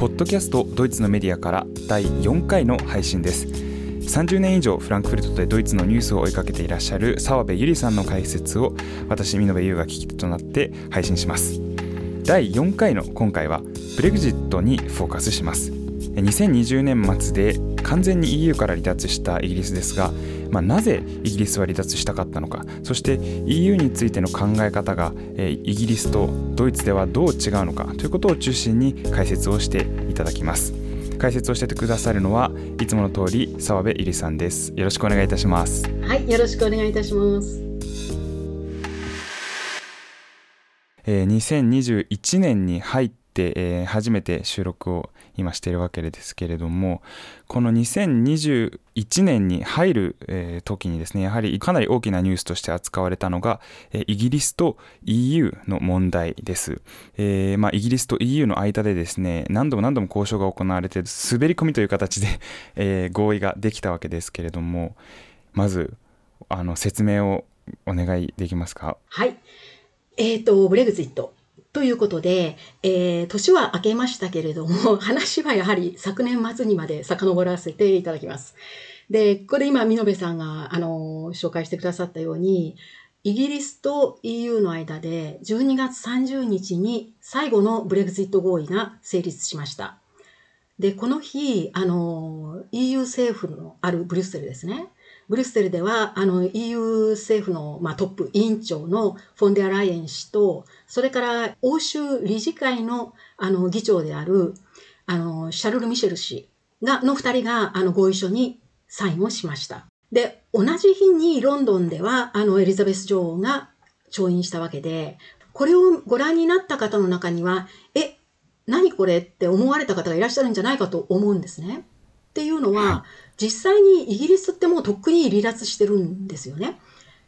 ポッドキャストドイツのメディアから第4回の配信です。30年以上フランクフルトでドイツのニュースを追いかけていらっしゃる澤部ゆりさんの解説を私見延優が聞き手となって配信します。第4回の今回はブレグジットにフォーカスします。2020年末で完全に EU から離脱したイギリスですが、まあ、なぜイギリスは離脱したかったのか。そして EU についての考え方が、えイギリスとドイツではどう違うのか。ということを中心に解説をしていただきます。解説をしてくださるのはいつもの通り澤部ゆりさんです。よろしくお願いいたします。はいよろしくお願いいたします。えー、2021年に入って、えー、初めて収録を今しているわけですけれどもこの2021年に入る、えー、時にですねやはりかなり大きなニュースとして扱われたのが、えー、イギリスと EU の問題です、えーまあ、イギリスと EU の間でですね何度も何度も交渉が行われて滑り込みという形で、えー、合意ができたわけですけれどもまずあの説明をお願いできますか？はい。えっ、ー、とブレグジット。ということで、えー、年は明けましたけれども、話はやはり昨年末にまで遡らせていただきます。で、ここで今、美濃部さんが、あの、紹介してくださったように、イギリスと EU の間で12月30日に最後のブレグジット合意が成立しました。で、この日、あの、EU 政府のあるブリュッセルですね。ブリュッセルでは、あの、EU 政府の、まあ、トップ委員長のフォンデアライエン氏と、それから欧州理事会のあの議長であるあのシャルル・ミシェル氏がの2人があの合意書にサインをしました。で、同じ日にロンドンではあのエリザベス女王が調印したわけで、これをご覧になった方の中には、え、何これって思われた方がいらっしゃるんじゃないかと思うんですね。っていうのは、実際にイギリスってもうとっくに離脱してるんですよね。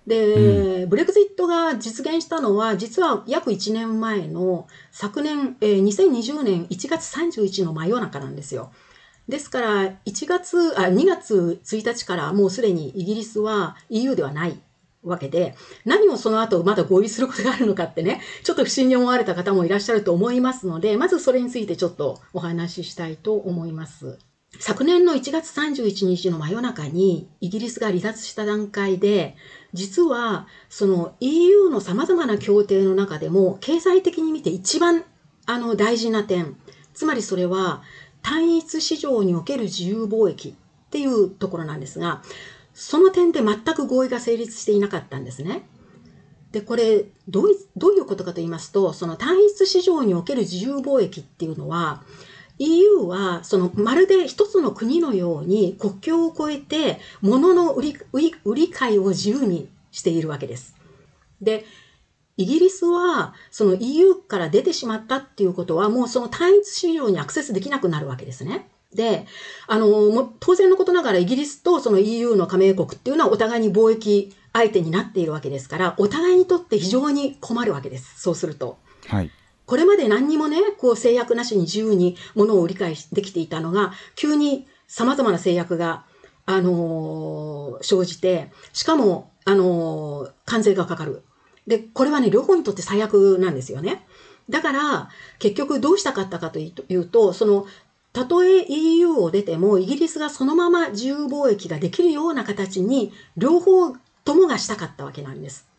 で、うん、ブレグジットが実現したのは、実は約1年前の昨年、えー、2020年1月31の真夜中なんですよ。ですから、1月、あ、2月1日からもうすでにイギリスは EU ではないわけで、何をその後まだ合意することがあるのかってね、ちょっと不審に思われた方もいらっしゃると思いますので、まずそれについてちょっとお話ししたいと思います。昨年の1月31日の真夜中にイギリスが離脱した段階で、実はその EU の様々な協定の中でも経済的に見て一番あの大事な点、つまりそれは単一市場における自由貿易っていうところなんですが、その点で全く合意が成立していなかったんですね。で、これどうどういうことかと言いますと、その単一市場における自由貿易っていうのは、EU はそのまるで一つの国のように国境を越えて物の売り売り買いを自由にしているわけです。で、イギリスはその EU から出てしまったっていうことはもうその単一市場にアクセスできなくなるわけですね。で、あの、当然のことながらイギリスとその EU の加盟国っていうのはお互いに貿易相手になっているわけですから、お互いにとって非常に困るわけです。そうすると。はい。これまで何にもね、こう制約なしに自由に物を売り買いできていたのが、急に様々な制約が、あのー、生じて、しかも、あのー、関税がかかる。で、これはね、両方にとって最悪なんですよね。だから、結局どうしたかったかというと、その、たとえ EU を出ても、イギリスがそのまま自由貿易ができるような形に、両方ともがしたかったわけなんです。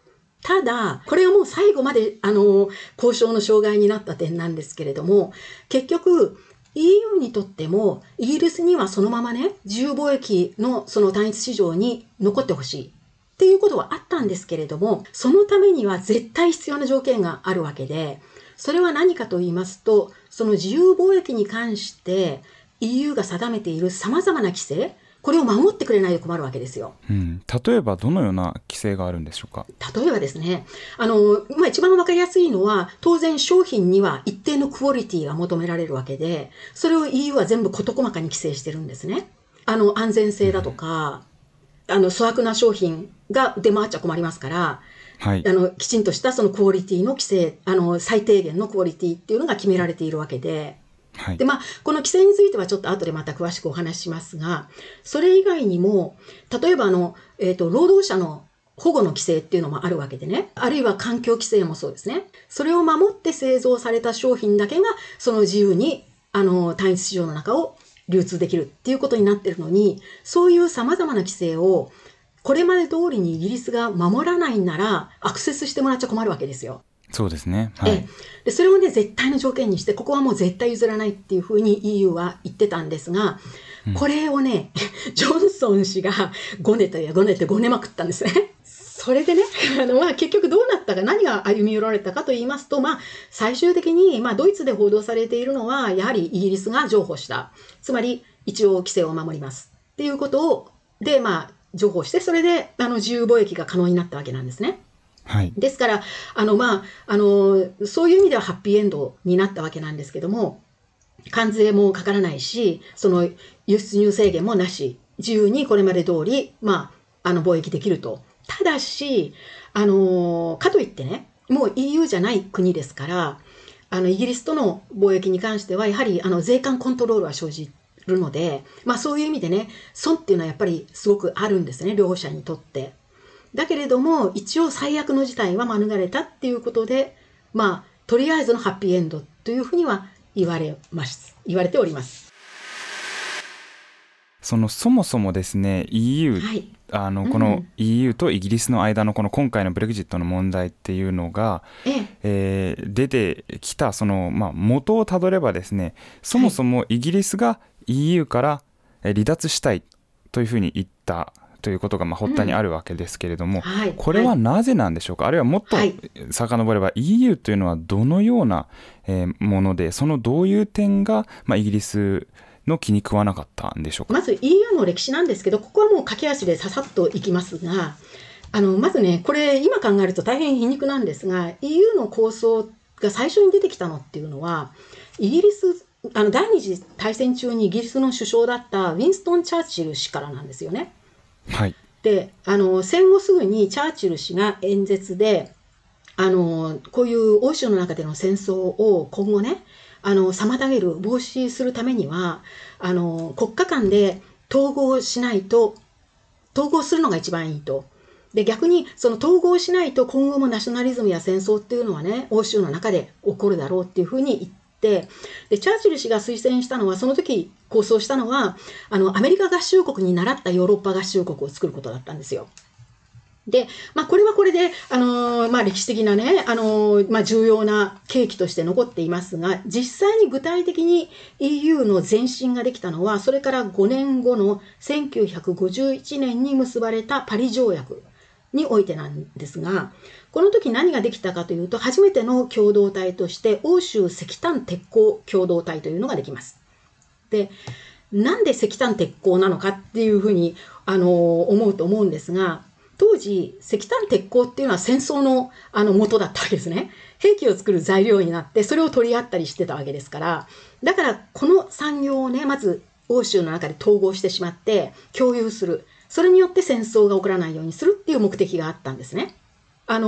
ただ、これはもう最後まで、あの、交渉の障害になった点なんですけれども、結局、EU にとっても、イギリスにはそのままね、自由貿易のその単一市場に残ってほしい。っていうことはあったんですけれども、そのためには絶対必要な条件があるわけで、それは何かと言いますと、その自由貿易に関して EU が定めている様々な規制、これを守ってくれないと困るわけですよ。うん、例えばどのような規制があるんでしょうか？例えばですね、あの、まあ、一番わかりやすいのは、当然商品には一定のクオリティが求められるわけで、それを EU は全部事細かに規制してるんですね。あの、安全性だとか、うん、あの、粗悪な商品が出回っちゃ困りますから、はい、あのきちんとしたそのクオリティの規制あの最低限のクオリティっていうのが決められているわけではい、でまあ、この規制についてはちょっと後でまた詳しくお話しますが、それ以外にも、例えばあの、え、ー、と、労働者の保護の規制っていうのもあるわけでね。あるいは環境規制もそうですね。それを守って製造された商品だけが、その自由にあの、単一市場の中を流通できるっていうことになってるのに、そういう様々な規制を、これまで通りにイギリスが守らないなら、アクセスしてもらっちゃ困るわけですよ。そうですね。はいええ、でそれをね、絶対の条件にして、ここはもう絶対譲らないっていうふうに EU は言ってたんですが、これをね、ジョンソン氏がごねてごねてごねまくったんですね。それでね、あのまあ、結局どうなったか、何が歩み寄られたかと言いますと、まあ、最終的に、まあ、ドイツで報道されているのは、やはりイギリスが譲歩した。つまり、一応規制を守ります。っていうことを、で、まあ、譲歩して、それであの自由貿易が可能になったわけなんですね。はい、ですから、あのまあ、あのそういう意味ではハッピーエンドになったわけなんですけども、関税もかからないし、その輸出入制限もなし、自由にこれまで通り、まあ、あの貿易できると。ただし、あのかといってね、もう EU じゃない国ですから、あのイギリスとの貿易に関しては、やはりあの税関コントロールは生じるので、まあ、そういう意味でね、損っていうのはやっぱりすごくあるんですね、両者にとって。だけれども、一応最悪の事態は免れたっていうことで、まあ、とりあえずのハッピーエンドというふうには言われます。言われております。そのそもそもですね EU、はい、あのこの EU とイギリスの間のこの今回のブレグジットの問題っていうのが、ええー、出てきたその、まあ、元をたどればですねそもそもイギリスが EU から離脱したいというふうに言ったということがまあ発端にあるわけですけれども、うん。はい、これはなぜなんでしょうか、あるいはもっと遡れば EU というのはどのようなものでそのどういう点がまあイギリスの気に食わなかったんでしょうか？まず EU の歴史なんですけど、ここはもう駆け足でささっといきますが、あのまずね、これ、今考えると大変皮肉なんですが、EU の構想が最初に出てきたのっていうのは、イギリス、あの第二次大戦中にイギリスの首相だったウィンストン・チャーチル氏からなんですよね。はい、であの戦後すぐにチャーチル氏が演説であのこういう欧州の中での戦争を今後ねあの妨げる防止するためにはあの国家間で統合しないと統合するのが一番いいと。で逆にその統合しないと今後もナショナリズムや戦争っていうのはね欧州の中で起こるだろうっていうふうに言ってでチャーチル氏が推薦したのはその時構想したのはあのアメリカ合衆国に倣ったヨーロッパ合衆国を作ることだったんですよ。で、まあ、これはこれで、あのー、まあ、歴史的なね、あのー、まあ、重要な契機として残っていますが、実際に具体的に EU の前進ができたのは、それから5年後の1951年に結ばれたパリ条約においてなんですが、この時何ができたかというと、初めての共同体として、欧州石炭鉄鋼共同体というのができます。で、なんで石炭鉄鋼なのかっていうふうに、あの、思うと思うんですが、当時、石炭鉄鋼っていうのは戦争のあの元だったわけですね。兵器を作る材料になって、それを取り合ったりしてたわけですから、だからこの産業をね、まず欧州の中で統合してしまって、共有する。それによって戦争が起こらないようにするっていう目的があったんですね。あの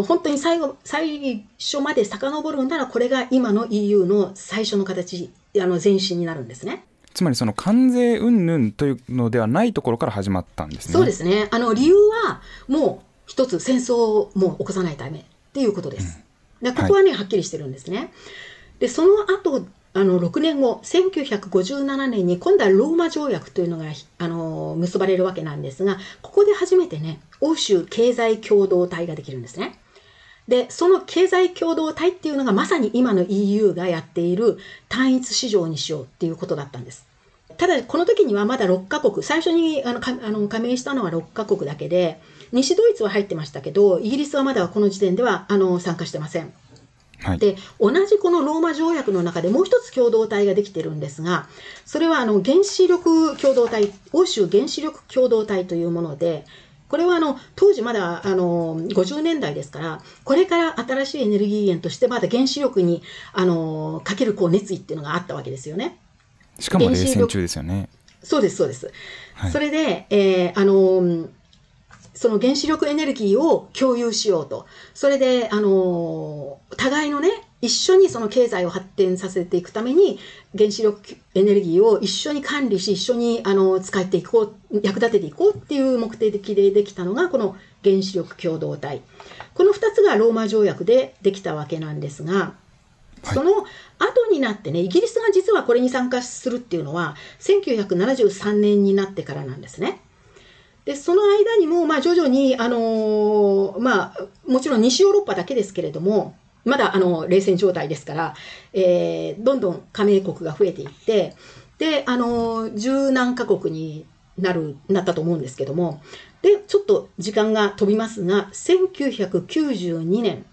ー、本当に最後、最初まで遡るんなら、これが今の EU の最初の形、あの前進になるんですね。つまりその関税云々というのではないところから始まったんですね。そうですね。あの理由はもう一つ戦争をもう起こさないためっていうことです。うん、でここはね、はい、はっきりしてるんですね。でその後あの6年後1957年に今度はローマ条約というのがあの結ばれるわけなんですがここで初めてね欧州経済共同体ができるんですね。で、その経済共同体っていうのがまさに今の EU がやっている単一市場にしようっていうことだったんです。ただ、この時にはまだ6カ国、最初にあのあの加盟したのは6カ国だけで、西ドイツは入ってましたけど、イギリスはまだこの時点ではあの参加してません。はい、で同じこのローマ条約の中でもう一つ共同体ができてるんですが、それはあの原子力共同体、欧州原子力共同体というもので、これはあの当時まだあの50年代ですから、これから新しいエネルギー源としてまだ原子力にあのかけるこう熱意っていうのがあったわけですよね。しかも冷戦中ですよね。そうです、そうです。はい、それで、えー、あのその原子力エネルギーを共有しようと。それで、あの互いのね、一緒にその経済を発展させていくために原子力エネルギーを一緒に管理し一緒にあの使っていこう役立てていこうっていう目的でできたのがこの原子力共同体この2つがローマ条約でできたわけなんですがその後になってね、イギリスが実はこれに参加するっていうのは、1973年になってからなんですね。で、その間にも、まあ、徐々に、あのー、まあ、もちろん西ヨーロッパだけですけれども、まだ、あの、冷戦状態ですから、えー、どんどん加盟国が増えていって、で、あのー、十何カ国になる、なったと思うんですけども、で、ちょっと時間が飛びますが、1992年、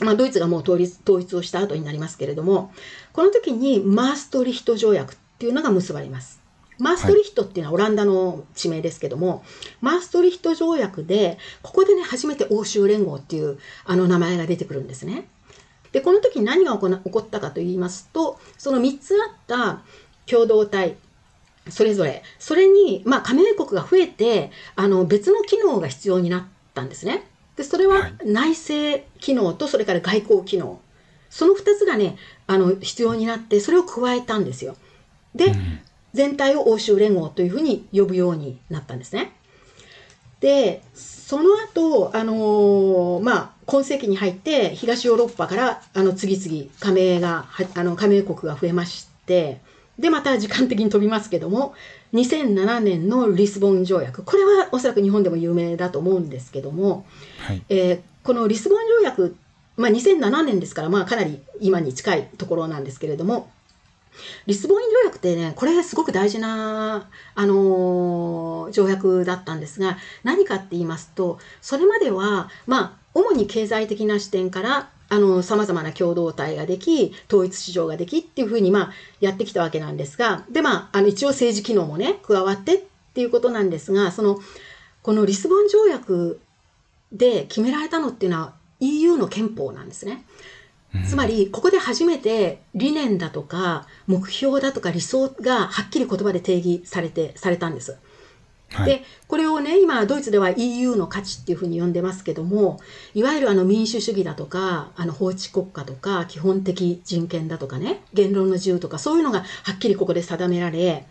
まあ、ドイツがもう統一統一をした後になりますけれども、この時にマーストリヒト条約っていうのが結ばれます。マーストリヒトっていうのはオランダの地名ですけども、はい、マーストリヒト条約で、ここでね、初めて欧州連合っていうあの名前が出てくるんですね。で、この時何が起こったかと言いますと、その3つあった共同体、それぞれ、それに、まあ、加盟国が増えて、あの、別の機能が必要になったんですね。で、それは内政機能と、それから外交機能。その2つがね、あの、必要になって、それを加えたんですよ。で、うん、全体を欧州連合というふうに呼ぶようになったんですね。で、その後、あのー、まあ、今世紀に入って、東ヨーロッパから、あの、次々加盟が、あの、加盟国が増えまして、で、また時間的に飛びますけども、2007年のリスボン条約、これはおそらく日本でも有名だと思うんですけども、はい、えー、このリスボン条約、まあ、2007年ですから、まあ、かなり今に近いところなんですけれども、リスボン条約ってね、これすごく大事な、あのー、条約だったんですが、何かって言いますと、それまでは、まあ、主に経済的な視点から、あの、様々な共同体ができ、統一市場ができっていうふうに、まあ、やってきたわけなんですが、で、まあ、あの、一応政治機能もね、加わってっていうことなんですが、その、このリスボン条約で決められたのっていうのは EU の憲法なんですね。つまり、ここで初めて理念だとか、目標だとか理想がはっきり言葉で定義されて、されたんです。はい、で、これをね、今、ドイツでは EU の価値っていうふうに呼んでますけども、いわゆるあの民主主義だとか、あの法治国家とか、基本的人権だとかね、言論の自由とか、そういうのがはっきりここで定められ、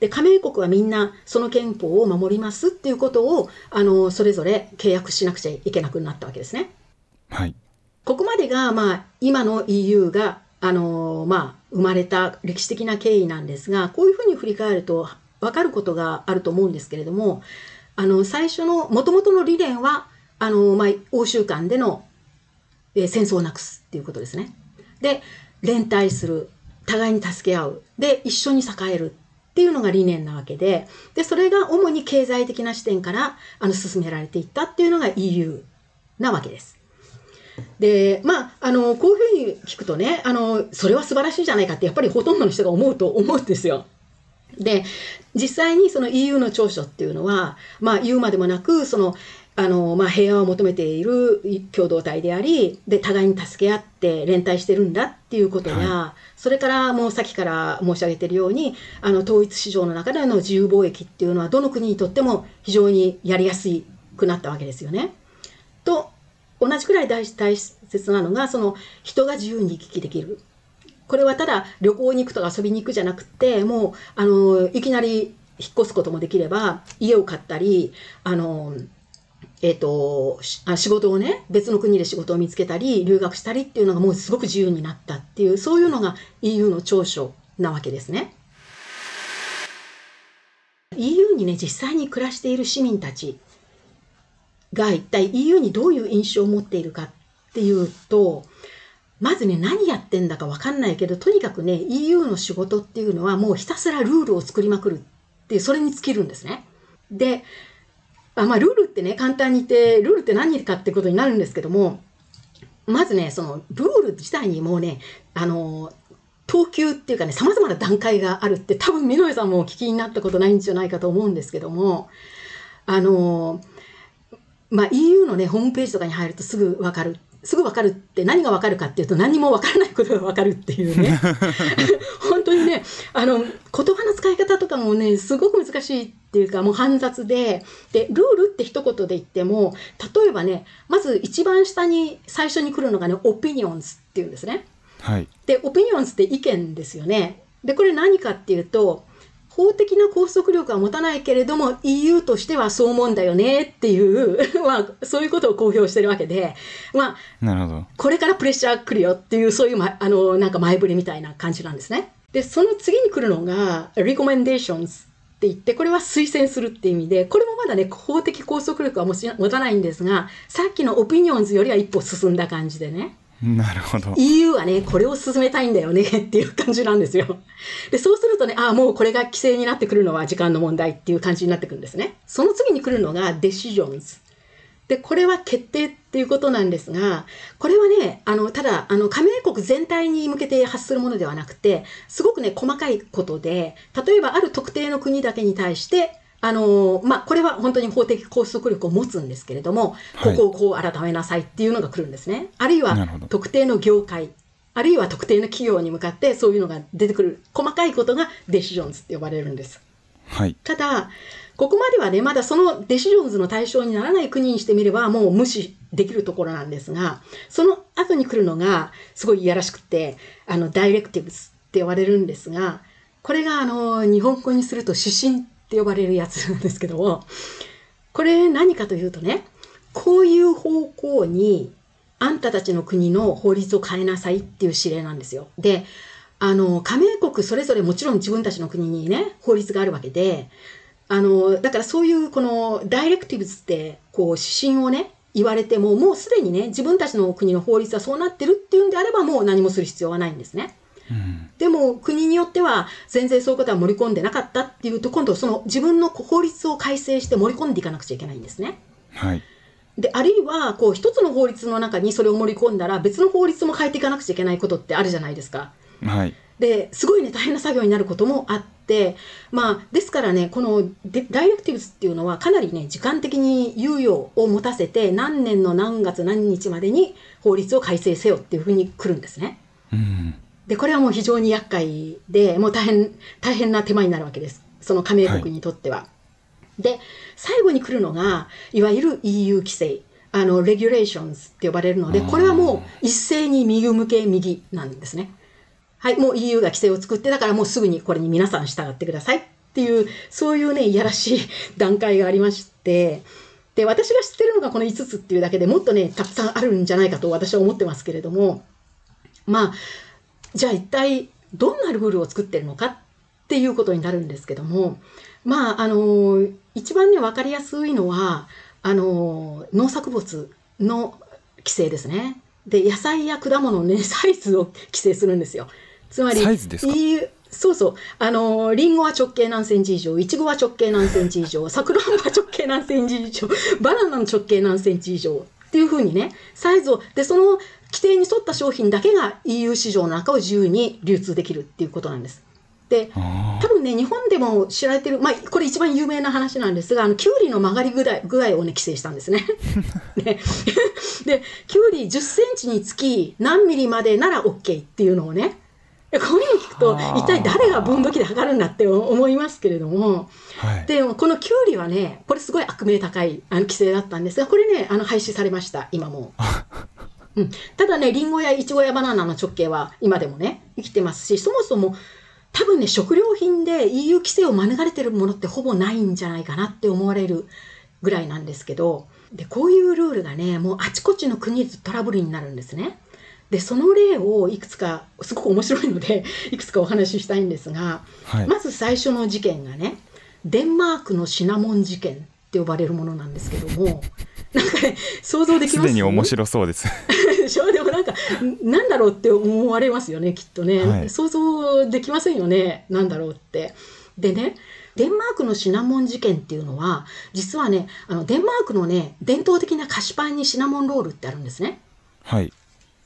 で、加盟国はみんなその憲法を守りますっていうことを、あの、それぞれ契約しなくちゃいけなくなったわけですね。はい。ここまでが、まあ、今の EU が、あのまあ、生まれた歴史的な経緯なんですが、こういうふうに振り返ると分かることがあると思うんですけれども、あの、最初の、もともとの理念は、あの、まあ、欧州間での、えー、戦争をなくすっていうことですね。で、連帯する。互いに助け合う。で、一緒に栄える。っていうのが理念なわけで、で、それが主に経済的な視点から、あの、進められていったっていうのが EU なわけです。で、まあ、あの、こういうふうに聞くとね、あの、それは素晴らしいじゃないかって、やっぱりほとんどの人が思うと思うんですよ。で、実際にその EU の長所っていうのは、まあ、言うまでもなく、その、あの、まあ、平和を求めている共同体であり、で、互いに助け合って連帯してるんだっていうことや、はい、それからもうさっきから申し上げているように、あの、統一市場の中での自由貿易っていうのは、どの国にとっても非常にやりやすくなったわけですよね。と同じくらい大大切なのが、その人が自由に行き来できる。これはただ旅行に行くとか遊びに行くじゃなくて、もう、あの、いきなり引っ越すこともできれば、家を買ったり、あの、えっ、ー、と、仕事をね、別の国で仕事を見つけたり、留学したりっていうのがもうすごく自由になったっていう、そういうのが EU の長所なわけですね。EU にね、実際に暮らしている市民たちが一体 EU にどういう印象を持っているかっていうと、まずね、何やってんだかわかんないけど、とにかくね、EU の仕事っていうのはもうひたすらルールを作りまくるっていう、それに尽きるんですね。で、あまあ、ルールってね、簡単に言って、ルールって何かってことになるんですけども、まずね、そのルール自体にもうね、あの、等級っていうかね、様々な段階があるって多分、美濃さんもお聞きになったことないんじゃないかと思うんですけども、あの、まあ、EU のね、ホームページとかに入るとすぐわかる。すぐわかるって何がわかるかっていうと何もわからないことがわかるっていうね。本当にね、あの、言葉の使い方とかもね、すごく難しいっていうか、もう煩雑で、で、ルールって一言で言っても、例えばね、まず一番下に最初に来るのがね、オピニオンズっていうんですね。はい。で、オピニオンズって意見ですよね。で、これ何かっていうと、法的な拘束力は持たないけれども EU としてはそう思うんだよねっていう まあ、そういうことを公表してるわけで、まあ、なるほどこれからプレッシャー来るよっていうそういう、ま、あのなんか前触れみたいな感じなんですね。でその次に来るのが recommendations って言ってこれは推薦するって意味でこれもまだね法的拘束力は持たないんですがさっきのオピニオンズよりは一歩進んだ感じでねなるほど。EU はねこれを進めたいんだよねっていう感じなんですよ。でそうするとねああもうこれが規制になってくるのは時間の問題っていう感じになってくるんですね。その次に来るのが decisions でこれは決定っていうことなんですがこれはねあのただあの加盟国全体に向けて発するものではなくてすごくね細かいことで例えばある特定の国だけに対してあのまあ、これは本当に法的拘束力を持つんですけれども、はい、ここをこう改めなさいっていうのが来るんですね。あるいは特定の業界あるいは特定の企業に向かってそういうのが出てくる細かいことがデシジョンズって呼ばれるんです。はい、ただここまではね、まだそのデシジョンズの対象にならない国にしてみれば、もう無視できるところなんですが、その後に来るのが、すごいいやらしくて、あの、ダイレクティブスって呼ばれるんですが、これが、あの、日本語にすると指針って呼ばれるやつなんですけども、これ何かというとね、こういう方向に、あんたたちの国の法律を変えなさいっていう指令なんですよ。で、あの、加盟国それぞれもちろん自分たちの国にね、法律があるわけで、あの、だからそういうこのダイレクティブズってこう指針をね、言われても、もうすでにね、自分たちの国の法律はそうなってるっていうんであれば、もう何もする必要はないんですね。うん、でも国によっては全然そういうことは盛り込んでなかったっていうと今度その自分の法律を改正して盛り込んでいかなくちゃいけないんですね。はい、であるいはこう一つの法律の中にそれを盛り込んだら別の法律も変えていかなくちゃいけないことってあるじゃないですか。はい、ですごいね大変な作業になることもあってまあですからねこのダイレクティブスっていうのはかなりね時間的に猶予を持たせて何年の何月何日までに法律を改正せよっていうふうに来るんですね。うん、でこれはもう非常に厄介でもう大変大変な手間になるわけですその加盟国にとっては。はい、で最後に来るのがいわゆる EU 規制。あのレギュレーションズって呼ばれるのでこれはもう一斉に右向け右なんですね。はい、もう EU が規制を作って、だからもうすぐにこれに皆さん従ってくださいっていう、そういうね、いやらしい段階がありまして、で、私が知ってるのがこの5つっていうだけでもっとね、たくさんあるんじゃないかと私は思ってますけれども、まあ、じゃあ一体どんなルールを作ってるのかっていうことになるんですけども、まあ、あの、一番ね、わかりやすいのは、あの、農作物の規制ですね。で、野菜や果物のね、サイズを規制するんですよ。つまり、サイズですか？そうそう。あの、リンゴは直径何センチ以上、いちごは直径何センチ以上、さくらんぼは直径何センチ以上、バナナの直径何センチ以上っていうふうにね、サイズを、で、その規定に沿った商品だけが EU 市場の中を自由に流通できるっていうことなんです。で、多分ね、日本でも知られてる、まあ、これ一番有名な話なんですが、あの、キュウリの曲がり具合具合をね、規制したんですね。ねで、キュウリ10センチにつき何ミリまでなら OK っていうのをね、こういうの聞くと一体誰が分度器で測るんだって思いますけれども、はい、でもこのキュウリはねこれすごい悪名高いあの規制だったんですがこれねあの廃止されました今も。う ん、ただねりんごやいちごやバナナの直径は今でもね生きてますしそもそも多分ね食料品で EU 規制を免れてるものってほぼないんじゃないかなって思われるぐらいなんですけどでこういうルールがねもうあちこちの国でトラブルになるんですね。でその例をいくつかすごく面白いので いくつかお話ししたいんですが、はい、まず最初の事件がねデンマークのシナモン事件って呼ばれるものなんですけどもなんかね想像できます？すでに面白そうですでもなんかなんだろうって思われますよねきっとね、はい、想像できませんよねなんだろうって。でねデンマークのシナモン事件っていうのは実はねあのデンマークのね伝統的な菓子パンにシナモンロールってあるんですね。はい。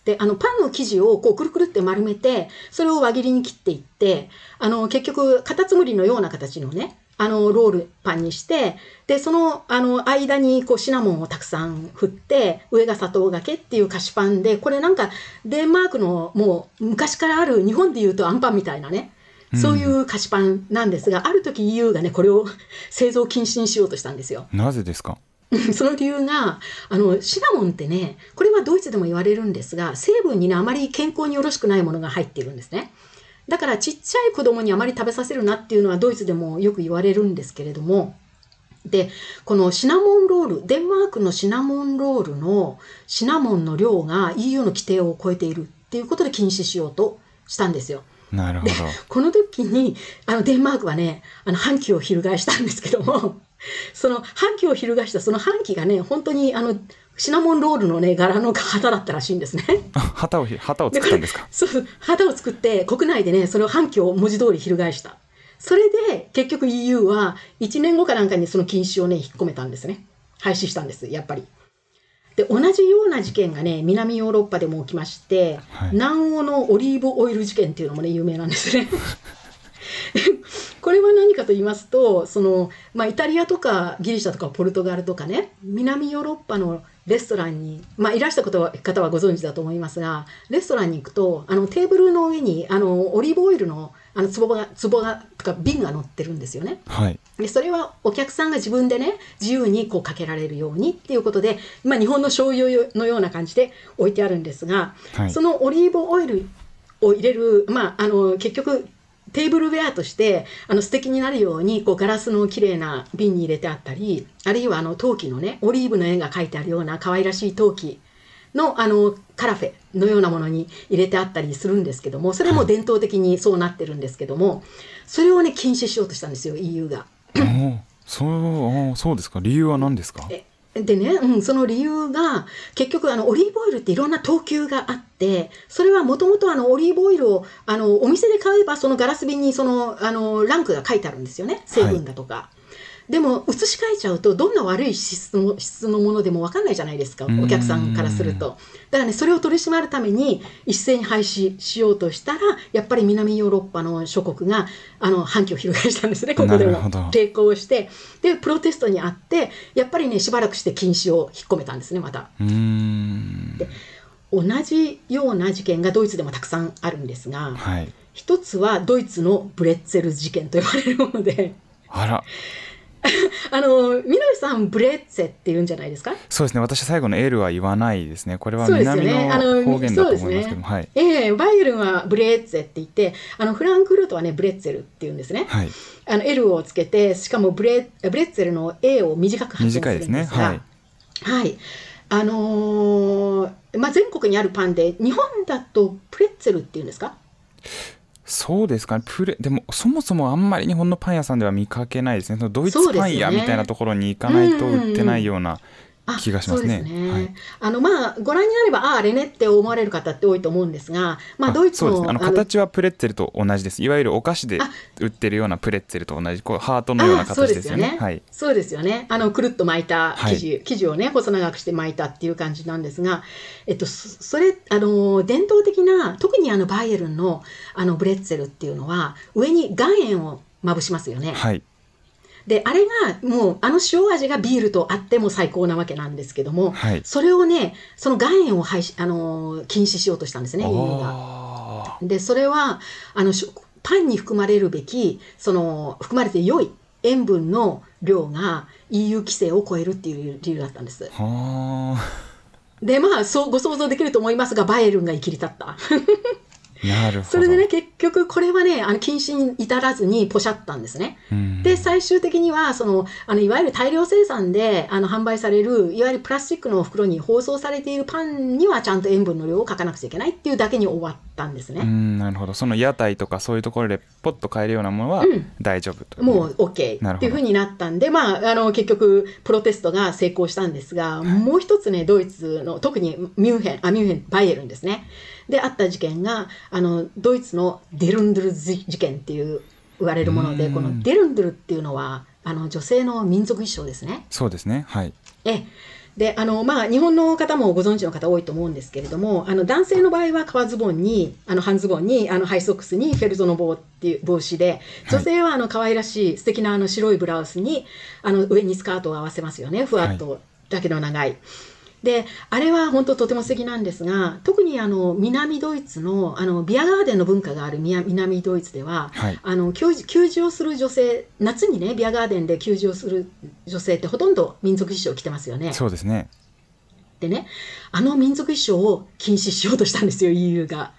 であのパンの生地をこうくるくるって丸めてそれを輪切りに切っていってあの結局カタツムリのような形のねあのロールパンにしてでそのあの間にこうシナモンをたくさん振って上が砂糖がけっていう菓子パンでこれなんかデンマークのもう昔からある日本でいうとアンパンみたいなねそういう菓子パンなんですが、うん、ある時 EU がねこれを製造禁止にしようとしたんですよ。なぜですか？その理由があのシナモンってねこれはドイツでも言われるんですが成分にねあまり健康によろしくないものが入っているんですね。だからちっちゃい子供にあまり食べさせるなっていうのはドイツでもよく言われるんですけれども、で、このシナモンロール、デンマークのシナモンロールのシナモンの量が EU の規定を超えているっていうことで禁止しようとしたんですよ。なるほど。この時に、あの、デンマークはね、あの、反旗を翻したんですけども、その反旗を翻したその反旗がね、本当にあの、シナモンロールのね、柄の旗だったらしいんですね。旗を、旗を作ったんですか？そう、旗を作って、国内でね、その反旗を文字通り翻した。それで、結局 EU は1年後かなんかにその禁止をね、引っ込めたんですね。廃止したんです、やっぱり。で同じような事件がね南ヨーロッパでも起きまして、はい、南欧のオリーブオイル事件っていうのもね有名なんですね。これは何かと言いますとその、まあ、イタリアとかギリシャとかポルトガルとかね南ヨーロッパのレストランに、まあ、いらしたことは方はご存知だと思いますがレストランに行くとあのテーブルの上にあのオリーブオイルのあの壺が壺がとか瓶が乗ってるんですよね。はい、でそれはお客さんが自分でね自由にこうかけられるようにっていうことで、まあ、日本の醤油のような感じで置いてあるんですが、はい、そのオリーブオイルを入れる、まあ、あの結局テーブルウェアとしてあの素敵になるようにこうガラスの綺麗な瓶に入れてあったりあるいはあの陶器のねオリーブの絵が描いてあるような可愛らしい陶器のあのカラフェのようなものに入れてあったりするんですけどもそれも伝統的にそうなってるんですけどもそれをね禁止しようとしたんですよ EU が。そうそうですか。理由は何ですか？でね、うん、その理由が結局あのオリーブオイルっていろんな等級があってそれはもともとオリーブオイルをあのお店で買えばそのガラス瓶にそのあのランクが書いてあるんですよね成分だとか。はいでも移し替えちゃうとどんな悪い質の質のものでも分かんないじゃないですかお客さんからすると。だからねそれを取り締まるために一斉に廃止しようとしたらやっぱり南ヨーロッパの諸国があの反旗を翻したんですねここでも抵抗してでプロテストにあってやっぱりねしばらくして禁止を引っ込めたんですねまた。で同じような事件がドイツでもたくさんあるんですが、はい、一つはドイツの Brezel 事件と呼ばれるもので。あら あの、みのりさん、 Breze って言うんじゃないですか？そうですね。私、最後の L は言わないですね。これは南の方言だと思いますけども。はい。ええー、バイエルンは Breze って言って、あの、フランクフルトはね、 Brezel って言うんですね。はい。あの、L をつけて、しかもブレ、ブレッツェルの A を短く発音するんですが。短いですね。はい。はい。あのー、まあ、全国にあるパンで、日本だとプレッツェルっていうんですか？そうですかね。プレでもそもそもあんまり日本のパン屋さんでは見かけないですね。ドイツパン屋みたいなところに行かないと売ってないような気がしますね。ねはい、あのまあご覧になればああレネって思われる方って多いと思うんですが、まあドイツのあの形はプレッツェルと同じです。いわゆるお菓子で売ってるようなプレッツェルと同じこうハートのような形ですよね。はい。そうですよね。あのくるっと巻いた生地、はい、生地をね細長くして巻いたっていう感じなんですが、えっとそれあの伝統的な特にあのバイエルンのあのブレッツェルっていうのは上に岩塩をまぶしますよね。はい。であれがもうあの塩味がビールとあっても最高なわけなんですけども、はい、それをねその岩塩を廃止あの禁止しようとしたんですね EU が。でそれはあのパンに含まれるべきその含まれて良い塩分の量が EU 規制を超えるっていう理由だったんです。でまあそうご想像できると思いますがバイエルンが生きり立った。なるほど。それでね結局これはねあの禁止に至らずにポシャったんですね。で最終的にはそのあのいわゆる大量生産であの販売されるいわゆるプラスチックの袋に包装されているパンにはちゃんと塩分の量を書かなくちゃいけないっていうだけに終わったんですね。なるほど。その屋台とかそういうところでポッと買えるようなものは大丈夫と、う。ん、もう OK っていうふうになったんで、まあ、あの結局プロテストが成功したんですが、はい、もう一つねドイツの特にミュンヘンあミュンヘンバイエルンですね。であった事件があのドイツのデルンドゥル事件っていう言われるものでこのデルンドゥルっていうのはあの女性の民族衣装ですね。そうですね。はい。えであのまあ、日本の方もご存知の方多いと思うんですけれどもあの男性の場合は革ズボンにあの半ズボンにあのハイソックスにフェルトの帽っていう帽子で女性はあの可愛らしい素敵なあな白いブラウスにあの上にスカートを合わせますよね。ふわっとだけど長い。であれは本当とても素敵なんですが特にあの南ドイツのあのビアガーデンの文化がある南ドイツでは、はい、あの給仕をする女性夏にねビアガーデンで給仕をする女性ってほとんど民族衣装を着てますよね。そうですねってね、あの民族衣装を禁止しようとしたんですよ、EU が。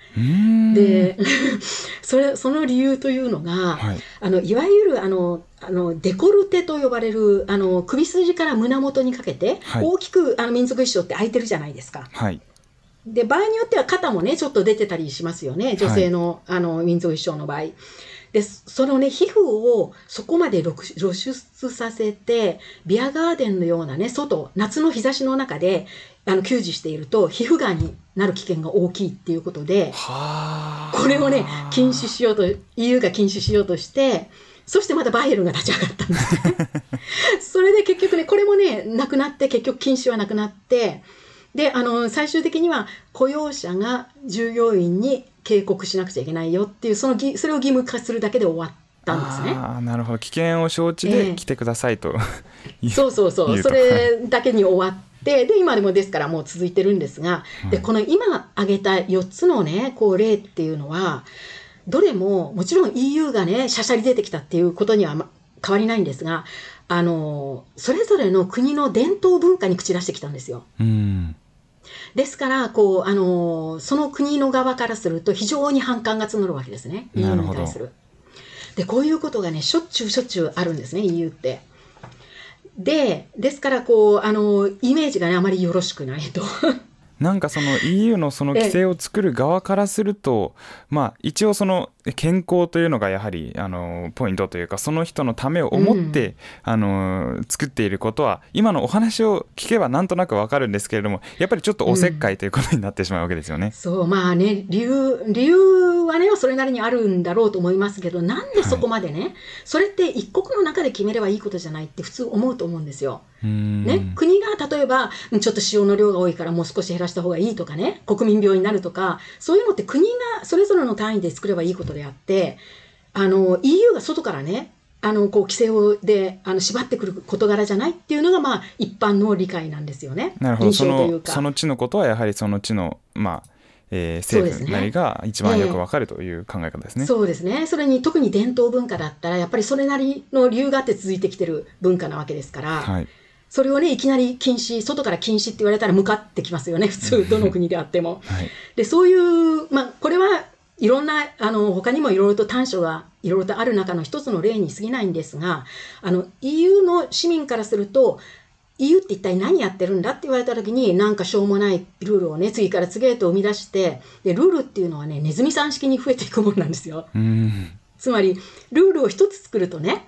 で、それ、その理由というのが、はいあの、いわゆる、あの、あの、デコルテと呼ばれる、あの、首筋から胸元にかけて、はい大きく、あの、民族衣装って開いてるじゃないですか。はいで、場合によっては肩もね、ちょっと出てたりしますよね。女性の、あの、民族衣装の場合。で、そのね、皮膚をそこまで露露出させて、ビアガーデンのようなね、外、夏の日差しの中で、あの、給仕していると、皮膚がんになる危険が大きいっていうことで、はあこれをね、禁止しようと、EU が禁止しようとして、そしてまたバイエルンが立ち上がったんですね。それで結局ね、これもね、なくなって、結局禁止はなくなって、で、あの、最終的には雇用者が従業員に警告しなくちゃいけないよっていう、そのぎ、それを義務化するだけで終わったんですね。ああなるほど。危険を承知ええ。で来てくださいと、そうそうそう、言うとそれだけに終わって、で、今でもですからもう続いてるんですが、で、この今挙げた4つのね、こう例っていうのは、どれも、もちろん EU がね、しゃしゃり出てきたっていうことにはま変わりないんですが、あの、それぞれの国の伝統文化に口出してきたんですよ。うんですから、こう、あの、その国の側からすると非常に反感が募るわけですね。な EU に対する。で、こういうことがね、しょっちゅうしょっちゅうあるんですね、EU って。で、ですから、こう、あの、イメージがね、あまりよろしくないと。なんかその EU のその規制を作る側からすると、まあ一応その健康というのがやはりあのポイントというかその人のためを思って、あの作っていることは今のお話を聞けばなんとなくわかるんですけれどもやっぱりちょっとおせっかいということになってしまうわけですよね。そう、まあね、理由、理由はね、それなりにあるんだろうと思いますけど、なんでそこまでね、それって一国の中で決めればいいことじゃないって普通思うと思うんですよ。うんね、国が例えば、うんちょっと塩の量が多いからもう少し減らした方がいいとかね、国民病になるとか、そういうのって国がそれぞれの単位で作ればいいことであって、あの、EU が外からね、あの、こう、規制をで、あの、縛ってくる事柄じゃないっていうのが、まあ、一般の理解なんですよね。なるほどそ。のその地のことはやはりその地の、まあえー政府なりが一番よくわかるという考え方ですね。そうですね。それに特に伝統文化だったら、やっぱりそれなりの理由があって続いてきてる文化なわけですから、はいそれをね、いきなり禁止、外から禁止って言われたら向かってきますよね、普通、どの国であっても。はいで、そういう、まあ、これはいろんな、あの、他にもいろいろと短所がいろいろとある中の一つの例に過ぎないんですが、あの、EU の市民からすると、EU って一体何やってるんだって言われた時に、なんかしょうもないルールをね、次から次へと生み出して、で、ルールっていうのはね、ネズミさん式に増えていくものなんですよ。うんつまり、ルールを一つ作るとね、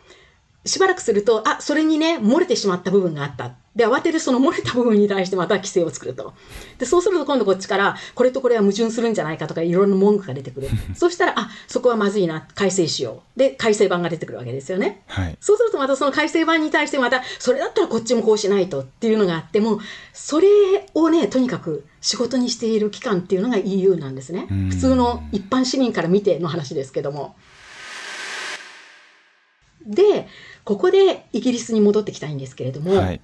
しばらくすると、あ、それにね、漏れてしまった部分があった。で、慌ててその漏れた部分に対してまた規制を作ると。で、そうすると今度こっちから、これとこれは矛盾するんじゃないかとか、いろいろな文句が出てくる。そしたら、あ、そこはまずいな、改正しよう。で、改正版が出てくるわけですよね。はいそうするとまたその改正版に対してまた、それだったらこっちもこうしないとっていうのがあっても、それをね、とにかく仕事にしている機関っていうのが EU なんですねうん。普通の一般市民から見ての話ですけども。で、ここでイギリスに戻ってきたいんですけれども、はい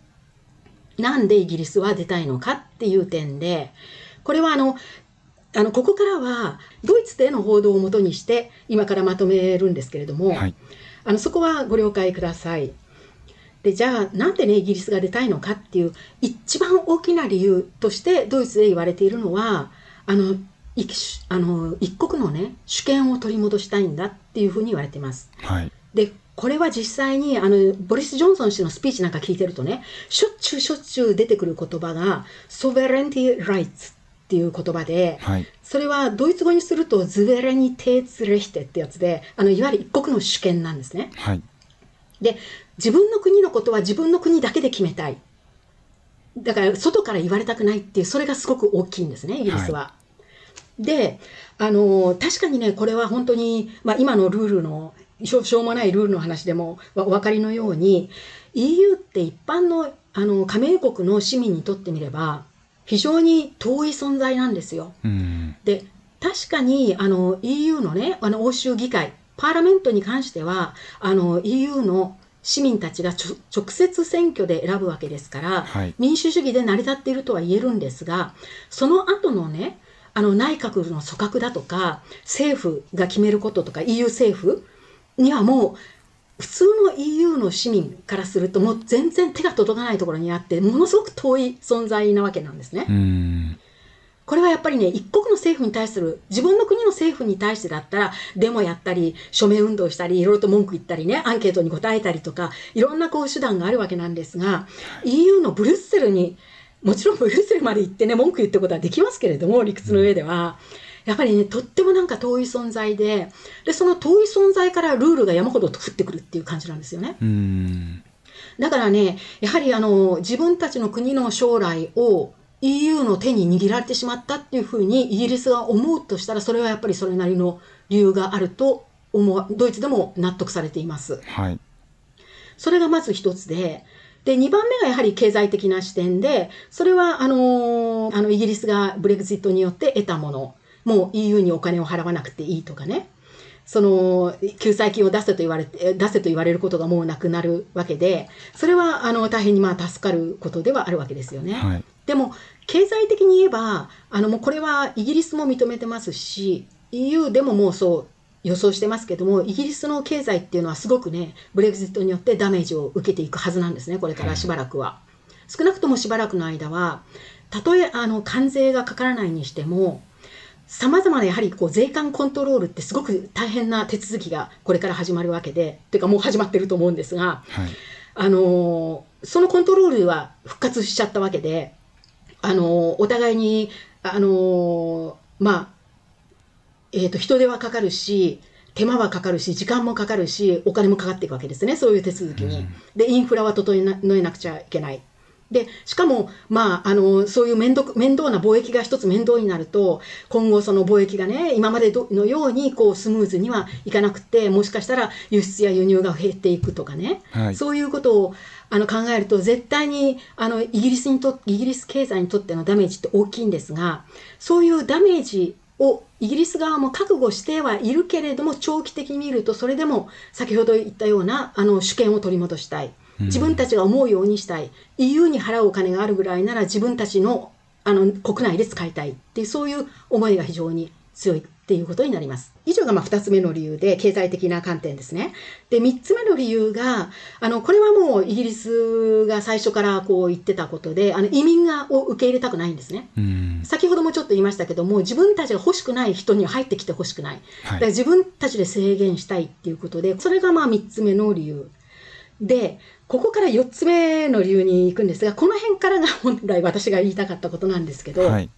なんでイギリスは出たいのかっていう点で、これはあの、あの、ここからは、ドイツでの報道をもとにして、今からまとめるんですけれども、はいあの、そこはご了解ください。で、じゃあ、なんでね、イギリスが出たいのかっていう、一番大きな理由として、ドイツで言われているのは、あの、いあの一国のね、主権を取り戻したいんだっていうふうに言われています。はいで、これは実際に、あの、ボリス・ジョンソン氏のスピーチなんか聞いてるとね、しょっちゅうしょっちゅう出てくる言葉が、ソベレンティ・ライツっていう言葉で、はいそれはドイツ語にすると、ズベレニテーツレヒテってやつで、あの、いわゆる一国の主権なんですね。はいで、自分の国のことは自分の国だけで決めたい。だから、外から言われたくないっていう、それがすごく大きいんですね、イギリスは。で、あの、確かにね、これは本当に、まあ、今のルールの、しょしょうもないルールの話でもわお分かりのように、EU って一般のあの加盟国の市民にとってみれば、非常に遠い存在なんですよ。うんで、確かにあの EU のね、あの欧州議会、パーラメントに関しては、あの EU の市民たちがちょ直接選挙で選ぶわけですから、はい民主主義で成り立っているとは言えるんですが、その後のね、あの内閣の組閣だとか、政府が決めることとか、EU 政府にはもう、普通の EU の市民からするともう全然手が届かないところにあってものすごく遠い存在なわけなんですね。うんこれはやっぱりね、一国の政府に対する、自分の国の政府に対してだったら、デモやったり、署名運動したり、いろいろと文句言ったりね、アンケートに答えたりとか、いろんなこう手段があるわけなんですが、EU のブリュッセルに、もちろんブリュッセルまで行ってね、文句言ってことはできますけれども、理屈の上では。やっぱりね、とってもなんか遠い存在で、で、その遠い存在からルールが山ほど降ってくるっていう感じなんですよね。うんだからね、やはりあの、自分たちの国の将来を EU の手に握られてしまったっていうふうにイギリスが思うとしたら、それはやっぱりそれなりの理由があると思う、ドイツでも納得されています。はいそれがまず一つで、で、2番目がやはり経済的な視点で、それは、あのーあの、イギリスがブレグジットによって得たもの、もう EU にお金を払わなくていいとかね、その、救済金を出せと言われて、出せと言われることがもうなくなるわけで、それは、あの、大変にまあ助かることではあるわけですよね。はいでも経済的に言えばあのもうこれはイギリスも認めてますし EU でももうそう予想してますけどもイギリスの経済っていうのはすごくねブレグジットによってダメージを受けていくはずなんですねこれからしばらくは。少なくともしばらくの間はたとえあの関税がかからないにしてもさまざまなやはりこう税関コントロールってすごく大変な手続きがこれから始まるわけでというかもう始まってると思うんですがはいあのそのコントロールは復活しちゃったわけで、あのお互いに、あのまあ、えっ、と、人手はかかるし、手間はかかるし、時間もかかるし、お金もかかっていくわけですね、そういう手続きに。で、インフラは整えなえなくちゃいけない。で、しかも、まあ、あの、そういう面倒面倒な貿易が一つ面倒になると、今後その貿易がね、今までのように、こう、スムーズにはいかなくて、もしかしたら輸出や輸入が減っていくとかね、はいそういうことをあの考えると、絶対にあのイギリスにとイギリス経済にとってのダメージって大きいんですが、そういうダメージをイギリス側も覚悟してはいるけれども、長期的に見ると、それでも先ほど言ったようなあの主権を取り戻したい。自分たちが思うようにしたい。EU に払うお金があるぐらいなら自分たちのあの国内で使いたいっていう、そういう思いが非常に強いっていうことになります。以上がまあ2つ目の理由で、経済的な観点ですね。で、3つ目の理由が、あの、これはもうイギリスが最初からこう言ってたことで、あの、移民がを受け入れたくないんですね。うん先ほどもちょっと言いましたけども、自分たちが欲しくない人には入ってきて欲しくない。だはいから自分たちで制限したいっていうことで、それがまあ3つ目の理由。で、ここから4つ目の理由に行くんですが、この辺からが本来私が言いたかったことなんですけど、はい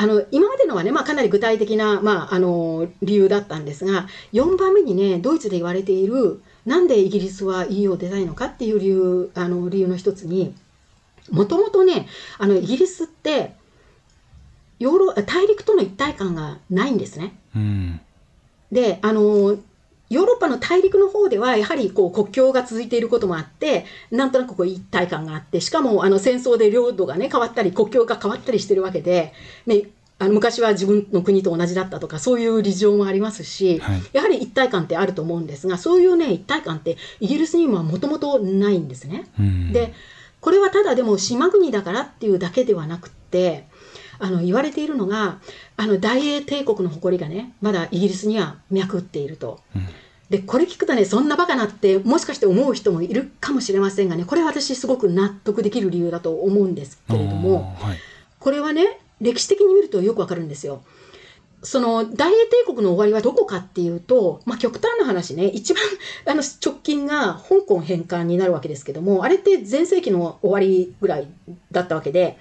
あの今までのはね、まあ、かなり具体的な、まあ、あの理由だったんですが、4番目にね、ドイツで言われている、なんでイギリスは EU を出たいのかっていう理由あの理由の一つに、もともとね、あのイギリスってヨーロ大陸との一体感がないんですね。うんで、あの、ヨーロッパの大陸の方では、やはりこう国境が続いていることもあって、なんとなくこう一体感があって、しかもあの戦争で領土がね、変わったり、国境が変わったりしてるわけで、ね、あの昔は自分の国と同じだったとか、そういう事情もありますし、はいやはり一体感ってあると思うんですが、そういうね、一体感ってイギリスにはもともとないんですね。うんで、これはただでも島国だからっていうだけではなくって、あの言われているのが、あの大英帝国の誇りがね、まだイギリスには脈打っていると。うんで、これ聞くとね、そんなバカなって、もしかして思う人もいるかもしれませんがね、これは私すごく納得できる理由だと思うんですけれども、はいこれはね、歴史的に見るとよくわかるんですよ。その大英帝国の終わりはどこかっていうと、まあ、極端な話ね、一番 あの直近が香港返還になるわけですけども、あれって全盛期の終わりぐらいだったわけで、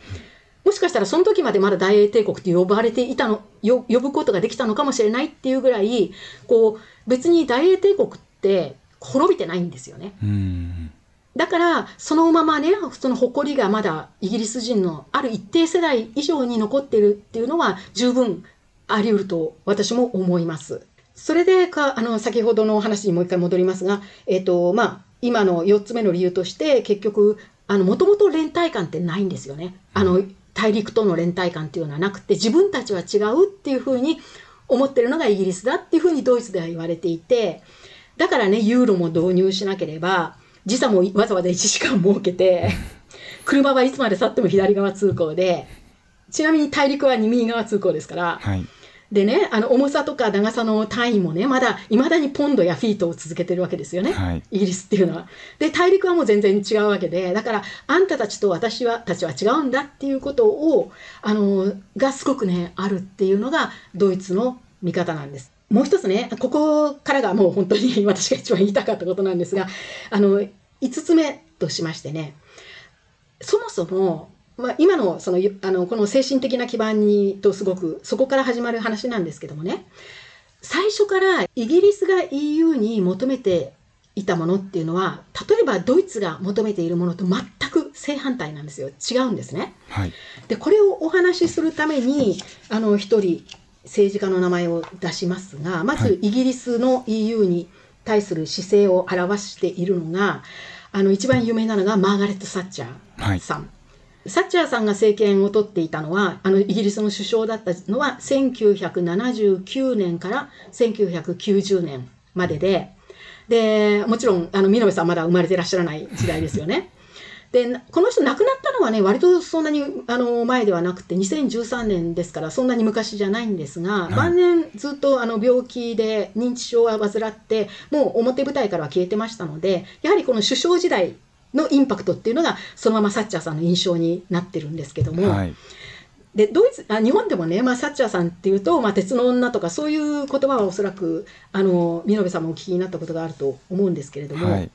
もしかしたらその時までまだ大英帝国って呼ばれていたの、よ呼ぶことができたのかもしれないっていうぐらい、こう、別に大英帝国って滅びてないんですよね。うんだから、そのままね、その誇りがまだイギリス人のある一定世代以上に残っているっていうのは十分あり得ると私も思います。それでか、あの、先ほどのお話にもう一回戻りますが、えっ、と、まあ、今の4つ目の理由として、結局、あの、もともと連帯感ってないんですよね。あの、大陸との連帯感っていうのはなくて、自分たちは違うっていうふうに思ってるのがイギリスだっていうふうにドイツでは言われていて、だからね、ユーロも導入しなければ、時差もわざわざ1時間設けて、車はいつまで経っても左側通行で、ちなみに大陸は右側通行ですから、はいでね、あの重さとか長さの単位もね、まだいまだにポンドやフィートを続けてるわけですよね、はいイギリスっていうのは。で、大陸はもう全然違うわけで、だから、あんたたちと私はたちは違うんだっていうことを、あの、がすごくね、あるっていうのが、ドイツの見方なんです。もう一つね、ここからがもう本当に 私が一番言いたかったことなんですが、あの、5つ目としましてね、そもそも、まあ、今のそのゆあのこの精神的な基盤にとすごくそこから始まる話なんですけどもね。最初からイギリスが EU に求めていたものっていうのは例えばドイツが求めているものと全く正反対なんですよ。違うんですね。はい。でこれをお話しするためにあの一人政治家の名前を出しますがまはい。ずイギリスの EU に対する姿勢を表しているのがあの一番有名なのがマーガレット・サッチャはいーさん。サッチャーさんが政権を取っていたのはあのイギリスの首相だったのは1979年から1990年までででもちろんあの見延さんまだ生まれてらっしゃらない時代ですよね。でこの人亡くなったのはね割とそんなにあの前ではなくて2013年ですからそんなに昔じゃないんですが、い晩年ずっとあの病気で認知症は患ってもう表舞台からは消えてましたのでやはりこの首相時代のインパクトっていうのがそのままサッチャーさんの印象になってるんですけども、はい。でドイツあ日本でもね、まあ、サッチャーさんっていうと、まあ、鉄の女とかそういう言葉はおそらくあの見延さんもお聞きになったことがあると思うんですけれども、はい。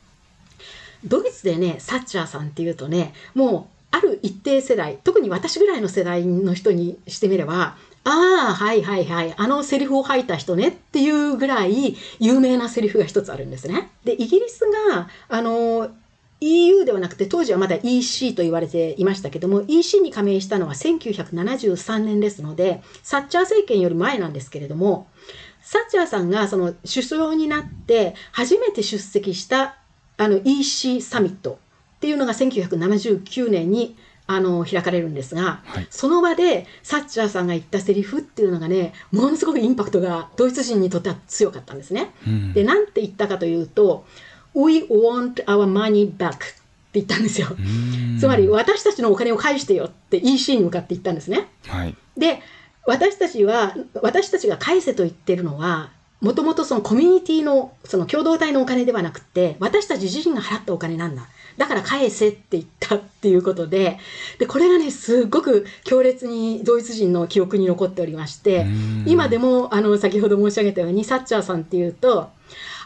ドイツでねサッチャーさんっていうとねもうある一定世代特に私ぐらいの世代の人にしてみればああはいはいはいあのセリフを吐いた人ねっていうぐらい有名なセリフが一つあるんですね。でイギリスがあの EU ではなくて当時はまだ EC と言われていましたけども EC に加盟したのは1973年ですのでサッチャー政権より前なんですけれどもサッチャーさんがその首相になって初めて出席したあの EC サミットっていうのが1979年にあの開かれるんですが、はいその場でサッチャーさんが言ったセリフっていうのがねものすごくインパクトがドイツ人にとっては強かったんですね。うんで何て言ったかというと「We want our money back」って言ったんですよ。うんつまり私たちのお金を返してよって EC に向かって言ったんですね。はいで私たちは私たちが返せと言ってるのはもともとそのコミュニティのその共同体のお金ではなくて私たち自身が払ったお金なんだだから返せって言ったっていうことででこれがねすごく強烈にドイツ人の記憶に残っておりましてうん今でもあの先ほど申し上げたようにサッチャーさんっていうと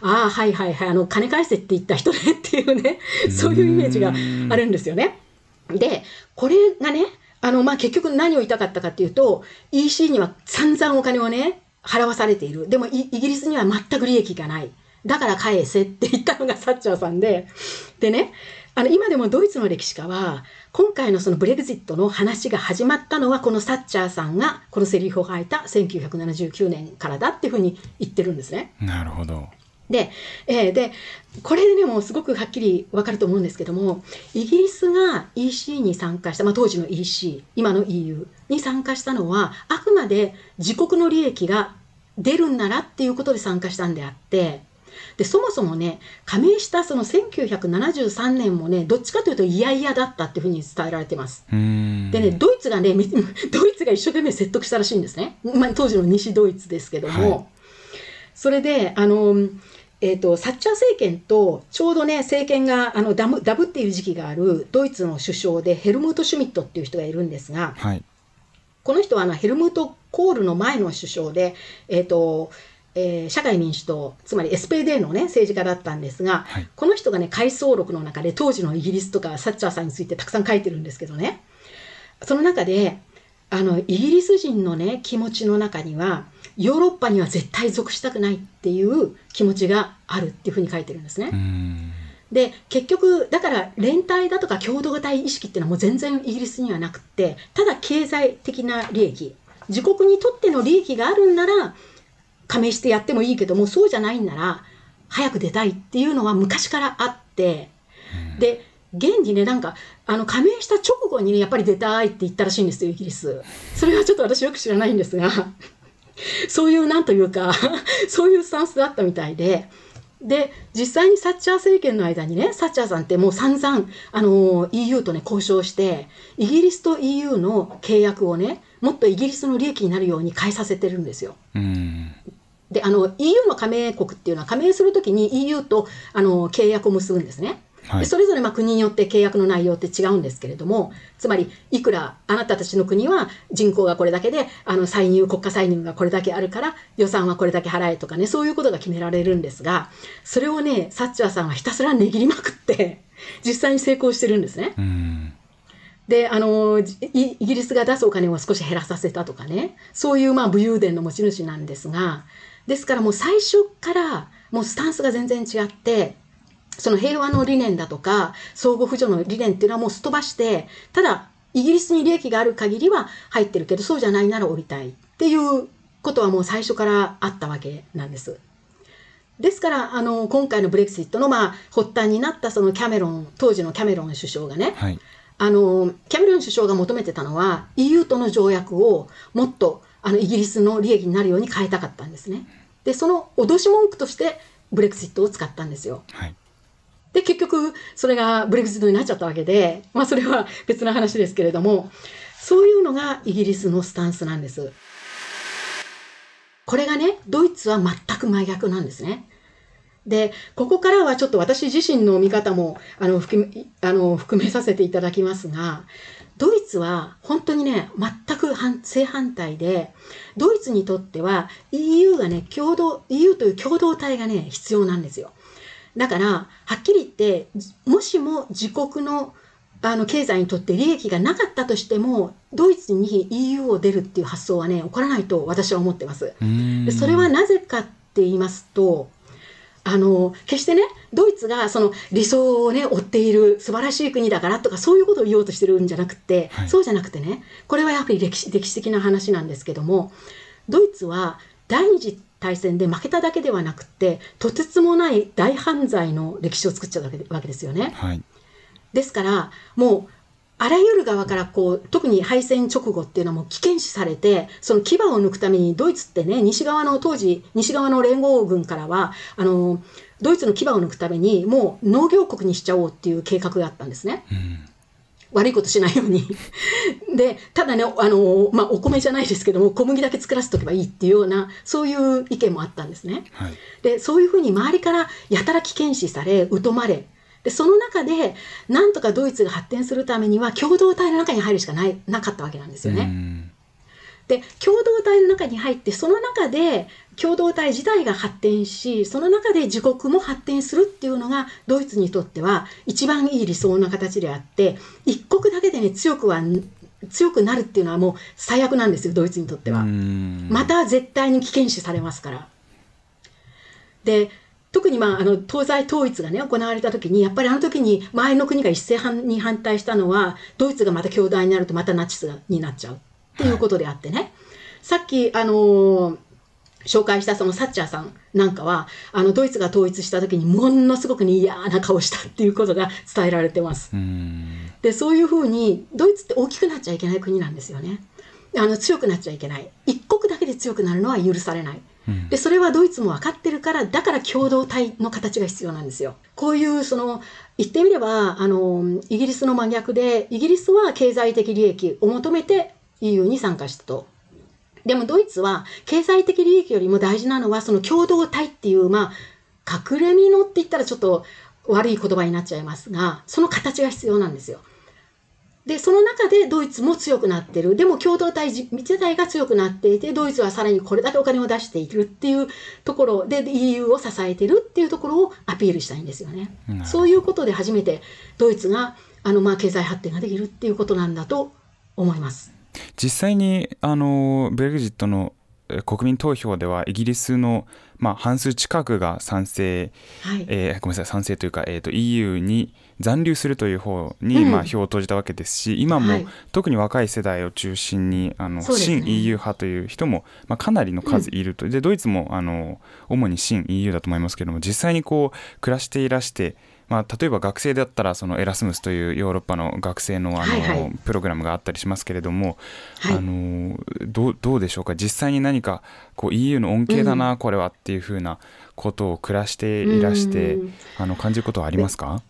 ああはいはいはいあの金返せって言った人ねっていうね そういうイメージがあるんですよね。でこれがねあの、まあ、結局何を言いたかったかっていうと EC には散々お金をね払わされているでもイイギリスには全く利益がないだから返せって言ったのがサッチャーさんででねあの今でもドイツの歴史家は今回のそのブレグジットの話が始まったのはこのサッチャーさんがこのセリフを吐いた1979年からだっていうふうに言ってるんですね。なるほどで,、えーでこれでねもうすごくはっきり分かると思うんですけどもイギリスが EC に参加した、まあ、当時の EC 今の EU に参加したのはあくまで自国の利益が出るんならっていうことで参加したんであってでそもそもね加盟したその1973年もねどっちかというと嫌々だったっていうふうに伝えられてます。うんでね、ドイツがね、め ドイツが一生懸命説得したらしいんですね。まあ、当時の西ドイツですけども。はいそれで、あの、えー、とサッチャー政権とちょうどね政権があのダムダブっている時期があるドイツの首相でヘルムート・シュミットっていう人がいるんですがはい。この人はあのヘルムート・コールの前の首相で、えーとえー社会民主党つまり SPD の、ね、政治家だったんですが、はい。この人がね回想録の中で当時のイギリスとかサッチャーさんについてたくさん書いてるんですけどね。その中であのイギリス人のね気持ちの中にはヨーロッパには絶対属したくないっていう気持ちがあるっていうふうに書いてるんですね。うんで結局だから連帯だとか共同体意識っていうのはもう全然イギリスにはなくってただ経済的な利益自国にとっての利益があるんなら加盟してやってもいいけどもそうじゃないんなら早く出たいっていうのは昔からあってで現にねなんかあの加盟した直後にねやっぱり出たいって言ったらしいんですよイギリスそれはちょっと私よく知らないんですが そういうなんというか そういうスタンスだったみたいでで実際にサッチャー政権の間にねサッチャーさんってもう散々あの EU とね交渉してイギリスと EU の契約をねもっとイギリスの利益になるように変えさせてるんですよ。うんであの EU の加盟国っていうのは加盟するときに EU とあの契約を結ぶんですね。はいでそれぞれまあ国によって契約の内容って違うんですけれどもつまりいくらあなたたちの国は人口がこれだけであの歳入国家歳入がこれだけあるから予算はこれだけ払えとかねそういうことが決められるんですがそれをねサッチャーさんはひたすら値切りまくって 実際に成功してるんですね。うんであのイギリスが出すお金を少し減らさせたとかねそういうまあ武勇伝の持ち主なんですがですからもう最初からもうスタンスが全然違ってその平和の理念だとか相互扶助の理念っていうのはもうすっ飛ばしてただイギリスに利益がある限りは入ってるけどそうじゃないなら降りたいっていうことはもう最初からあったわけなんです。ですからあの今回のブレクシットのまあ発端になったそのキャメロン当時のキャメロン首相がねはいあのキャメロン首相が求めてたのは EU との条約をもっとあのイギリスの利益になるように変えたかったんですね。でその脅し文句としてブレクシットを使ったんですよ。はいで結局それがブレクシットになっちゃったわけで、まあ、それは別な話ですけれどもそういうのがイギリスのスタンスなんです。これがねドイツは全く真逆なんですね。でここからはちょっと私自身の見方もあの含めあの含めさせていただきますがドイツは本当にね全く反正反対でドイツにとっては EU がね共同 EU という共同体がね必要なんですよ。だからはっきり言ってもしも自国のあの経済にとって利益がなかったとしてもドイツに EU を出るっていう発想はね起こらないと私は思ってます。それはなぜかって言いますとあの決してねドイツがその理想をね追っている素晴らしい国だからとかそういうことを言おうとしてるんじゃなくて、はいそうじゃなくてねこれはやっぱり歴史歴史的な話なんですけどもドイツは第二次大戦で負けただけではなくてとてつもない大犯罪の歴史を作っちゃうわけですよね。はいですからもうあらゆる側からこう特に敗戦直後っていうのはもう危険視されてその牙を抜くためにドイツってね西側の当時西側の連合軍からはあのドイツの牙を抜くためにもう農業国にしちゃおうっていう計画があったんですね。うん悪いことしないように。で、ただね、あの、まあ、お米じゃないですけども、小麦だけ作らせとけばいいっていうような、そういう意見もあったんですね。はいで、そういうふうに周りからやたら危険視され、疎まれ、で、その中で、なんとかドイツが発展するためには、共同体の中に入るしかない、なかったわけなんですよね。うんで共同体の中に入ってその中で共同体自体が発展しその中で自国も発展するっていうのがドイツにとっては一番いい理想な形であって一国だけでね強くは強くなるっていうのはもう最悪なんですよドイツにとっては。うんまた絶対に危険視されますから。で特に、まあ、あの東西統一が、ね、行われた時にやっぱりあの時に周りの国が一斉に反対したのはドイツがまた強大になるとまたナチスになっちゃうっていうことであってね、さっき、あのー紹介したそのサッチャーさんなんかはあのドイツが統一した時にものすごくね嫌な顔したっていうことが伝えられてます。うん。でそういうふうにドイツって大きくなっちゃいけない国なんですよね。あの強くなっちゃいけない。一国だけで強くなるのは許されない。うん。でそれはドイツも分かってるからだから共同体の形が必要なんですよ。こういうその言ってみればあのイギリスの真逆でイギリスは経済的利益を求めて EU に参加したとでもドイツは経済的利益よりも大事なのはその共同体っていうまあ隠れ身のって言ったらちょっと悪い言葉になっちゃいますがその形が必要なんですよでその中でドイツも強くなってるでも共同体自自体が強くなっていてドイツはさらにこれだけお金を出しているっていうところで EU を支えてるっていうところをアピールしたいんですよね。そういうことで初めてドイツがあのまあ経済発展ができるっていうことなんだと思います。実際にあのブレグジットのえー国民投票ではイギリスの、まあ、半数近くが賛成、はい。えーごめんなさい賛成というか、えー、と EU に残留するという方に、うん。まあ、票を投じたわけですし今も、はい。特に若い世代を中心にあの、ね。新 EU 派という人も、まあ、かなりの数いると、でドイツもあの主に新 EU だと思いますけども実際にこう暮らしていらして、まあ、例えば学生だったらそのエラスムスというヨーロッパの学生のあの、はいはい。プログラムがあったりしますけれども、はい。あのどうどうでしょうか？実際に何かこう EU の恩恵だな、これはっていうふうなことを暮らしていらしてうん。あの感じることはありますか？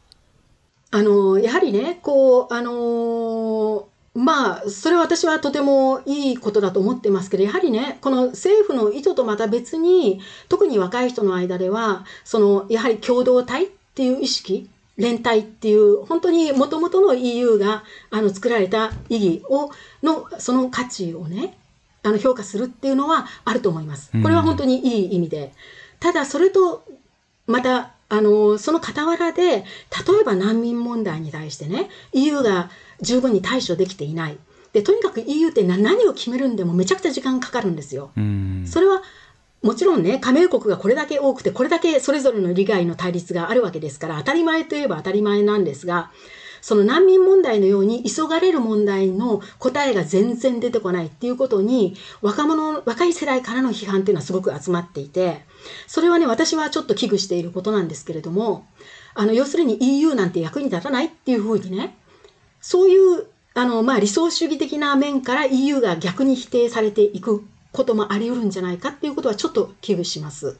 あのやはりねこうあのまあ、それは私はとてもいいことだと思ってますけど、やはりね、この政府の意図とまた別に、特に若い人の間では、その、やはり共同体っていう意識、連帯っていう、本当にもともとの EU があの作られた意義を、の、その価値をね、あの評価するっていうのはあると思います。これは本当にいい意味で。ただ、それと、また、あの、その傍らで、例えば難民問題に対してね、EU が十分に対処できていない。で、とにかく EU って何を決めるんでもめちゃくちゃ時間かかるんですよ。それはもちろんね、加盟国がこれだけ多くて、これだけそれぞれの利害の対立があるわけですから、当たり前といえば当たり前なんですが、その難民問題のように急がれる問題の答えが全然出てこないっていうことに、若者、若い世代からの批判っていうのはすごく集まっていて、それはね、私はちょっと危惧していることなんですけれども、あの、要するに EU なんて役に立たないっていうふうにね、そういう、あの、まあ、理想主義的な面から EU が逆に否定されていく。こともあり得るんじゃないかっていうことはちょっと危惧します。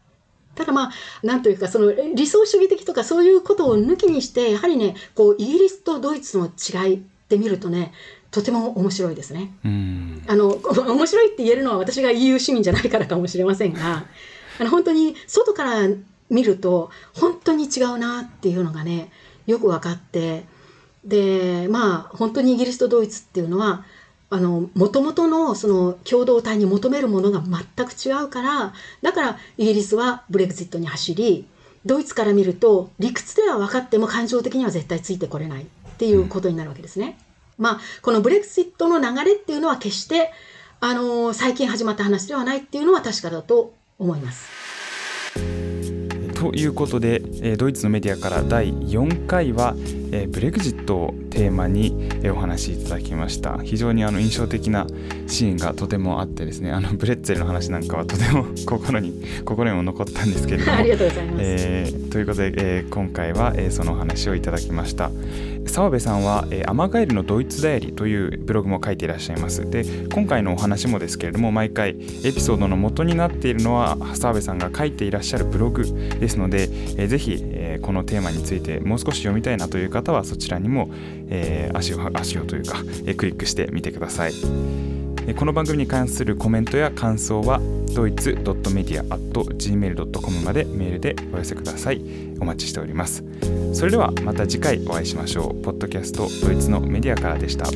ただまあ、なんというか、その理想主義的とかそういうことを抜きにして、やはりね、こう、イギリスとドイツの違いって見るとね、とても面白いですね。あの、面白いって言えるのは私が EU 市民じゃないからかもしれませんが、あの、本当に外から見ると、本当に違うなっていうのがね、よく分かって、で、まあ、本当にイギリスとドイツっていうのは、あの、もともとのその共同体に求めるものが全く違うから、だからイギリスはブレグジットに走り、ドイツから見ると理屈では分かっても感情的には絶対ついてこれないっていうことになるわけですね。まあ、このブレグジットの流れっていうのは決して、あの、最近始まった話ではないっていうのは確かだと思います。ということで、えドイツのメディアから第4回は、えブレグジットをテーマに、えお話しいただきました。非常にあの印象的なシーンがとてもあってですねあのブレッツェルの話なんかはとても 心に心にも残ったんですけれども。ありがとうございます、えー、ということで、えー、今回は、えー、そのお話をいただきました澤部さんは、えー、アマガエルのドイツダイアリーというブログも書いていらっしゃいます。で今回のお話もですけれども毎回エピソードの元になっているのは澤部さんが書いていらっしゃるブログですので、えー、ぜひ、えー、このテーマについてもう少し読みたいなという方はそちらにも、えー、足を足をというか、えー、クリックしてみてください。この番組に関するコメントや感想はドイツ .media.gmail.com までメールでお寄せください。お待ちしております。それではまた次回お会いしましょう。ポッドキャストドイツのメディアからでした。